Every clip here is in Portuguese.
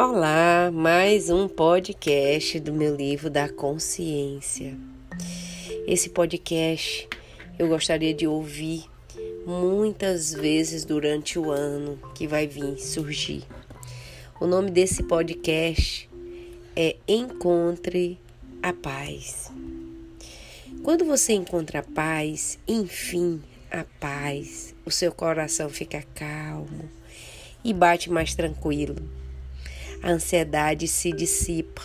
Olá, mais um podcast do meu livro da consciência. Esse podcast eu gostaria de ouvir muitas vezes durante o ano que vai vir surgir. O nome desse podcast é Encontre a Paz. Quando você encontra a paz, enfim, a paz, o seu coração fica calmo e bate mais tranquilo. A ansiedade se dissipa,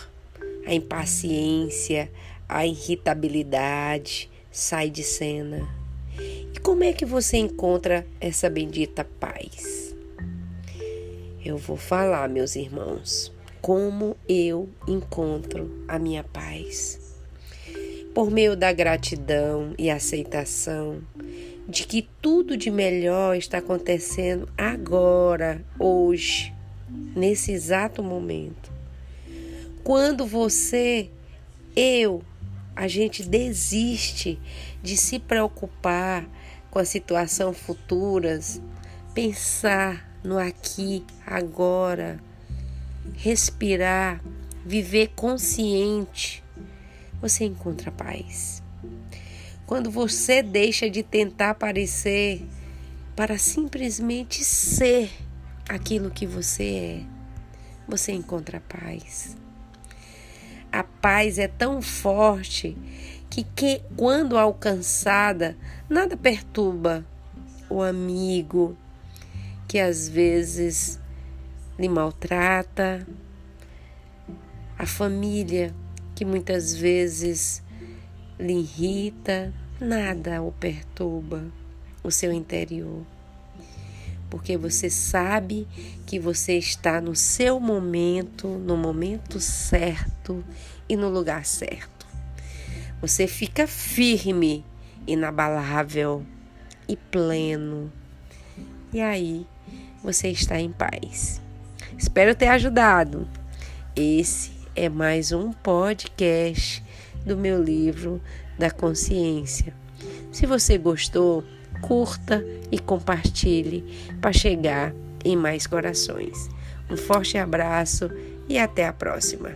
a impaciência, a irritabilidade sai de cena. E como é que você encontra essa bendita paz? Eu vou falar, meus irmãos, como eu encontro a minha paz. Por meio da gratidão e aceitação, de que tudo de melhor está acontecendo agora, hoje, nesse exato momento. Quando você, eu, a gente desiste de se preocupar com a situação futuras, pensar no aqui, agora, respirar, viver consciente, você encontra paz. Quando você deixa de tentar parecer para simplesmente ser aquilo que você é, você encontra paz. A paz é tão forte que, que quando alcançada, nada perturba o amigo que às vezes lhe maltrata, a família que muitas vezes lhe irrita, nada o perturba o seu interior. Porque você sabe que você está no seu momento, no momento certo e no lugar certo. Você fica firme, inabalável e pleno. E aí você está em paz. Espero ter ajudado. Esse é mais um podcast do meu livro da consciência. Se você gostou, curta e compartilhe para chegar em mais corações. Um forte abraço e até a próxima.